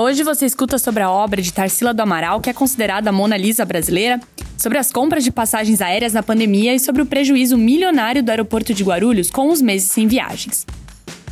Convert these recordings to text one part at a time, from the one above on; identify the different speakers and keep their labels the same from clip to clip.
Speaker 1: Hoje você escuta sobre a obra de Tarsila do Amaral, que é considerada a Mona Lisa brasileira, sobre as compras de passagens aéreas na pandemia e sobre o prejuízo milionário do aeroporto de Guarulhos com os meses sem viagens.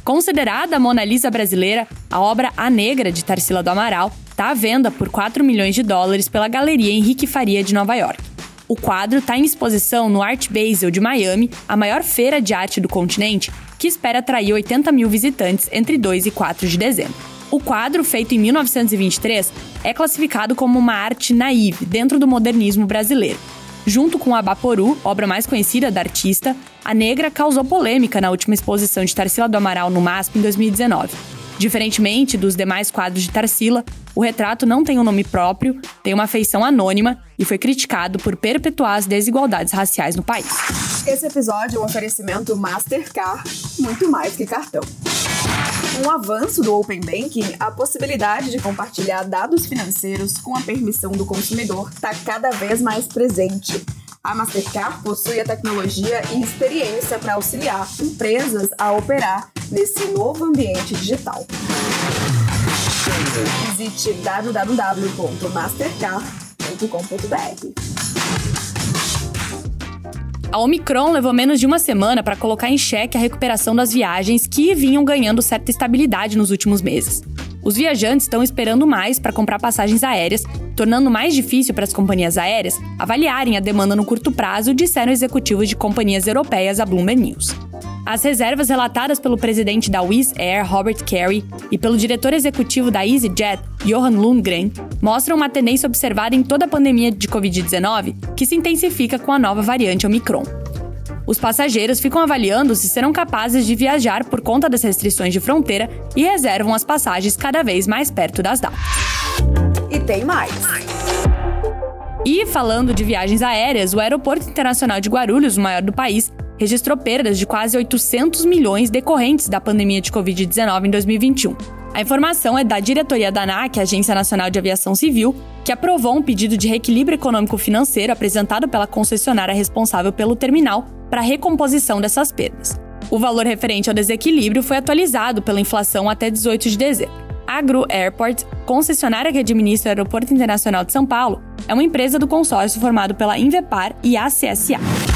Speaker 1: Considerada a Mona Lisa brasileira, a obra A Negra de Tarsila do Amaral está à venda por 4 milhões de dólares pela Galeria Henrique Faria de Nova York. O quadro está em exposição no Art Basel de Miami, a maior feira de arte do continente, que espera atrair 80 mil visitantes entre 2 e 4 de dezembro. O quadro, feito em 1923, é classificado como uma arte naive dentro do modernismo brasileiro. Junto com a Baporu, obra mais conhecida da artista, a negra causou polêmica na última exposição de Tarsila do Amaral no MASP em 2019. Diferentemente dos demais quadros de Tarsila, o retrato não tem um nome próprio, tem uma feição anônima e foi criticado por perpetuar as desigualdades raciais no país.
Speaker 2: Esse episódio é um oferecimento Mastercard, muito mais que cartão um avanço do Open Banking, a possibilidade de compartilhar dados financeiros com a permissão do consumidor está cada vez mais presente. A Mastercard possui a tecnologia e experiência para auxiliar empresas a operar nesse novo ambiente digital. Visite www.mastercard.com.br.
Speaker 1: A Omicron levou menos de uma semana para colocar em xeque a recuperação das viagens que vinham ganhando certa estabilidade nos últimos meses. Os viajantes estão esperando mais para comprar passagens aéreas, tornando mais difícil para as companhias aéreas avaliarem a demanda no curto prazo, disseram executivos de companhias europeias à Bloomberg News. As reservas relatadas pelo presidente da Wizz Air, Robert Carey, e pelo diretor executivo da EasyJet, Johan Lundgren, mostram uma tendência observada em toda a pandemia de Covid-19 que se intensifica com a nova variante Omicron. Os passageiros ficam avaliando se serão capazes de viajar por conta das restrições de fronteira e reservam as passagens cada vez mais perto das datas.
Speaker 2: E tem mais.
Speaker 1: E falando de viagens aéreas, o Aeroporto Internacional de Guarulhos, o maior do país, registrou perdas de quase 800 milhões decorrentes da pandemia de Covid-19 em 2021. A informação é da diretoria da ANAC, Agência Nacional de Aviação Civil, que aprovou um pedido de reequilíbrio econômico-financeiro apresentado pela concessionária responsável pelo terminal para a recomposição dessas perdas. O valor referente ao desequilíbrio foi atualizado pela inflação até 18 de dezembro. A Agro Airport, concessionária que administra o Aeroporto Internacional de São Paulo, é uma empresa do consórcio formado pela Invepar e a CSA.